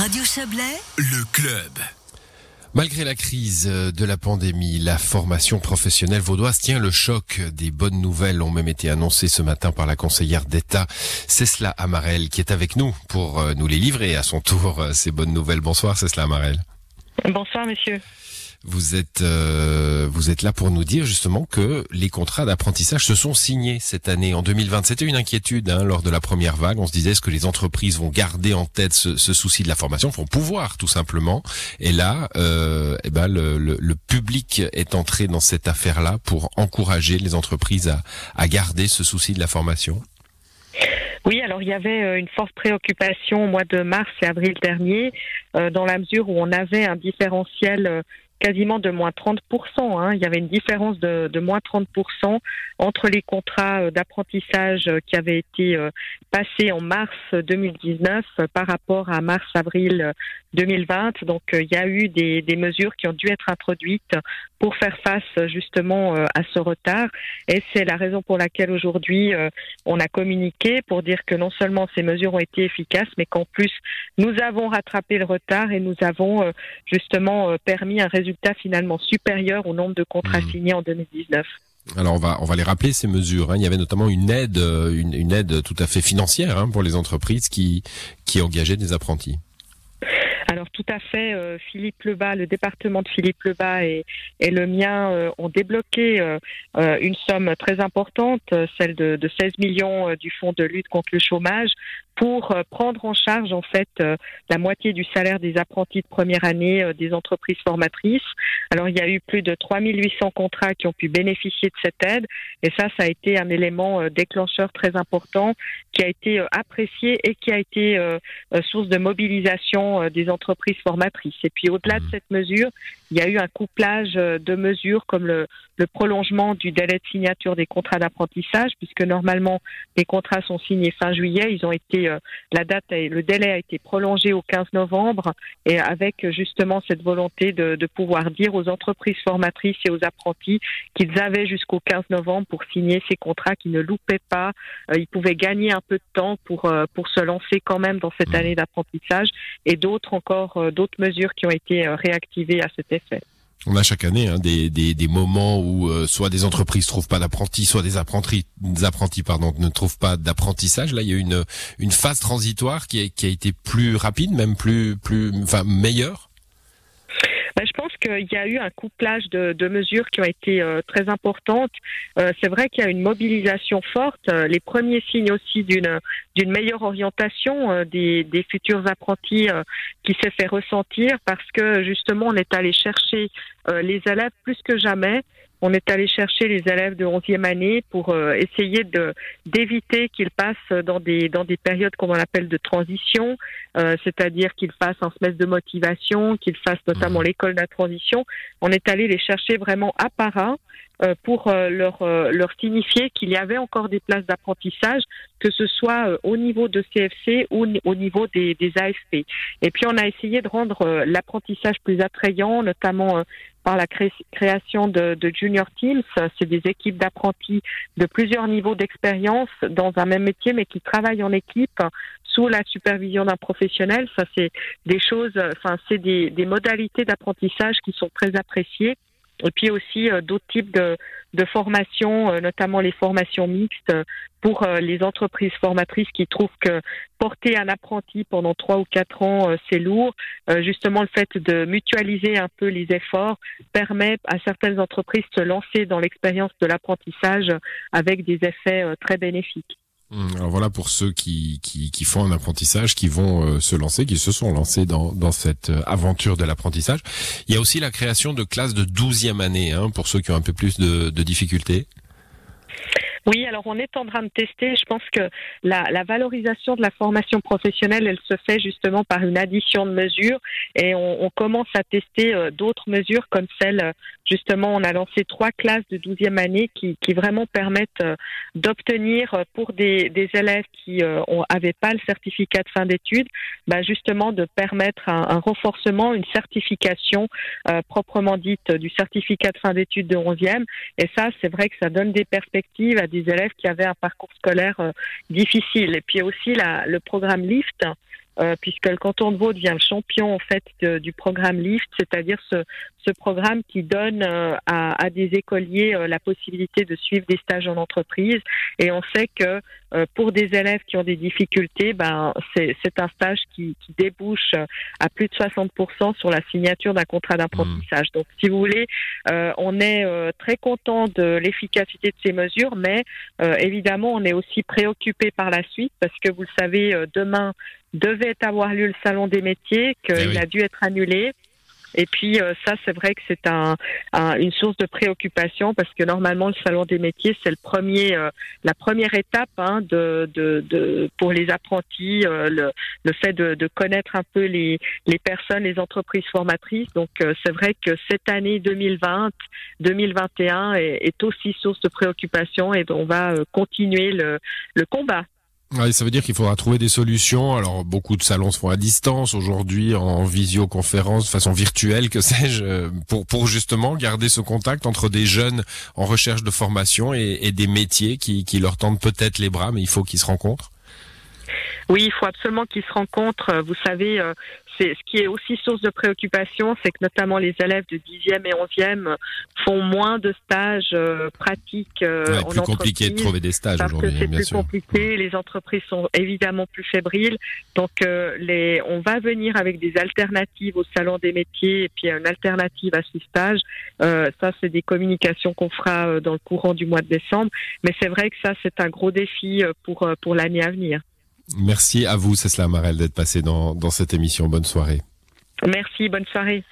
Radio Chablais, le club. Malgré la crise de la pandémie, la formation professionnelle vaudoise tient le choc. Des bonnes nouvelles ont même été annoncées ce matin par la conseillère d'État, Cécile Amarel, qui est avec nous pour euh, nous les livrer à son tour, euh, ces bonnes nouvelles. Bonsoir Cécile Amarel. Bonsoir monsieur. Vous êtes euh, vous êtes là pour nous dire justement que les contrats d'apprentissage se sont signés cette année en 2020. C'était une inquiétude hein, lors de la première vague. On se disait est-ce que les entreprises vont garder en tête ce, souci de la formation, vont pouvoir tout simplement? Et là, euh, eh ben le, le, public est entré dans cette affaire-là pour encourager les entreprises à, à garder ce souci de la formation. Oui, alors il y avait euh, une forte préoccupation au mois de mars et avril dernier, euh, dans la mesure où on avait un différentiel quasiment de moins 30%. Hein. Il y avait une différence de, de moins 30% entre les contrats euh, d'apprentissage euh, qui avaient été euh, passés en mars 2019 par rapport à mars-avril 2020. Donc il y a eu des, des, mesures qui ont dû être introduites pour faire face justement à ce retard. Et c'est la raison pour laquelle aujourd'hui on a communiqué pour dire que non seulement ces mesures ont été efficaces, mais qu'en plus nous avons rattrapé le retard et nous avons justement permis un résultat finalement supérieur au nombre de contrats hmm. signés en 2019. Alors on va on va les rappeler ces mesures. Hein. Il y avait notamment une aide euh, une, aide tout à fait financière hein, pour les entreprises qui qui engageaient des apprentis. Alors tout à fait, euh, Philippe Lebas, le département de Philippe Lebas et, le mien euh, ont débloqué une somme très importante, celle de, de 16 millions du fonds de lutte contre le chômage, pour euh, prendre en charge en fait euh, la moitié du salaire des apprentis de première année euh, des entreprises formatrices. Alors il y a eu plus de 3800 contrats qui ont pu bénéficier de cette aide et ça ça a été un élément déclencheur très important qui a été apprécié et qui a été source de mobilisation des entreprises formatrices. Et puis au-delà de mmh. cette mesure, il y a eu un couplage de mesures comme le, le prolongement du délai de signature des contrats d'apprentissage puisque normalement les contrats sont signés fin juillet, ils ont été euh, la date, le délai a été prolongé au 15 novembre et avec justement cette volonté de, pouvoir dire aux entreprises formatrices et aux apprentis qu'ils avaient jusqu'au 15 novembre pour signer ces contrats, qu'ils ne loupaient pas, euh, ils pouvaient gagner un peu de temps pour euh, pour se lancer quand même dans cette mmh. année d'apprentissage et d'autres encore d'autres mesures qui ont été réactivées à cet effet. On a chaque année hein, des, des, moments où euh, soit des entreprises trouvent pas d'apprentis, soit des apprentis, des apprentis pardon, ne trouvent pas d'apprentissage. Là, il y a une, une phase transitoire qui a, qui a été plus rapide, même plus, plus, enfin meilleure. Qu'il y a eu un couplage de, mesures qui ont été euh, très importantes. Euh, c'est vrai qu'il y a une mobilisation forte. Euh, les premiers signes aussi d'une meilleure orientation des futurs apprentis qui s'est fait ressentir parce que justement on est allé chercher les élèves plus que jamais on est allé chercher les élèves de 11e année pour euh, essayer de d'éviter qu'ils passent dans des dans des périodes qu'on appelle de transition, euh, c'est-à-dire qu'ils fassent un semestre de motivation, qu'ils fassent notamment mmh. l'école de la transition. On est allé les chercher vraiment à part euh, pour leur leur signifier qu'il y avait encore des places d'apprentissage, que ce soit au niveau de CFC ou au niveau des, des AFP. Et puis on a essayé de rendre l'apprentissage plus attrayant, notamment par la création de, junior teams. C'est des équipes d'apprentis de plusieurs niveaux d'expérience dans un même métier, mais qui travaillent en équipe sous la supervision d'un professionnel. Ça, c'est des choses, enfin, c'est des modalités d'apprentissage qui sont très appréciées et puis aussi euh, d'autres types de, de formations, euh, notamment les formations mixtes pour euh, les entreprises formatrices qui trouvent que porter un apprenti pendant trois ou quatre ans, c'est lourd. justement, le fait de mutualiser un peu les efforts permet à certaines entreprises de se lancer dans l'expérience de l'apprentissage avec des effets très bénéfiques. Hum, alors voilà pour ceux qui, qui, qui font un apprentissage, qui vont euh, se lancer, qui se sont lancés dans, dans cette euh, aventure de l'apprentissage. Il y a aussi la création de classes de 12e année, hein, pour ceux qui ont un peu plus de, de difficultés. Oui, alors on est en train de tester. Je pense que la, la, valorisation de la formation professionnelle, elle se fait justement par une addition de mesures et on, on commence à tester euh, d'autres mesures comme celle, justement, on a lancé trois classes de 12e année qui, qui vraiment permettent euh, d'obtenir euh, pour des, des, élèves qui n'avaient pas le certificat de fin d'études, bah justement de permettre un, un renforcement, une certification proprement dite du certificat de fin d'études de 11e. Et ça, c'est vrai que ça donne des perspectives à des élèves qui avaient un parcours scolaire euh, difficile. Et puis aussi la, le programme LIFT, puisque le canton de Vaud devient le champion en fait du programme LIFT, c'est-à-dire ce, ce programme qui donne à, à, des écoliers la possibilité de suivre des stages en entreprise. Et on sait que pour des élèves qui ont des difficultés, ben, c'est un stage qui, qui, débouche à plus de 60% sur la signature d'un contrat d'apprentissage. Mmh. Donc, si vous voulez, on est très content de l'efficacité de ces mesures, mais évidemment, on est aussi préoccupé par la suite parce que vous le savez, euh, demain devait avoir lieu le salon des métiers, qu'il eh a dû être annulé. Et puis euh, ça, c'est vrai que c'est un, une source de préoccupation parce que normalement le salon des métiers c'est le premier, euh, la première étape hein, de, de, de, pour les apprentis, le, le, fait de, de, connaître un peu les, les personnes, les entreprises formatrices. Donc c'est vrai que cette année 2020, 2021 est, est, aussi source de préoccupation et on va continuer le, le combat. Oui, ça veut dire qu'il faudra trouver des solutions. Alors, beaucoup de salons se font à distance aujourd'hui, en visioconférence, de façon virtuelle, que sais-je, pour, pour justement garder ce contact entre des jeunes en recherche de formation et, et des métiers qui, qui leur tendent peut-être les bras, mais il faut qu'ils se rencontrent. Oui, il faut absolument qu'ils se rencontrent. Vous savez, euh, c'est ce qui est aussi source de préoccupation, c'est que notamment les élèves de 10e et 11e font moins de stages euh, pratiques euh, ouais, plus compliqué de trouver des stages aujourd'hui, c'est plus compliqué. Les entreprises sont évidemment plus fébriles, donc les, on va venir avec des alternatives au salon des métiers et puis une alternative à ce stage. ça, c'est des communications qu'on fera dans le courant du mois de décembre, mais c'est vrai que ça, c'est un gros défi pour pour l'année à venir. Merci à vous, Cécile Marel, d'être passé dans, dans cette émission. Bonne soirée. Merci, bonne soirée.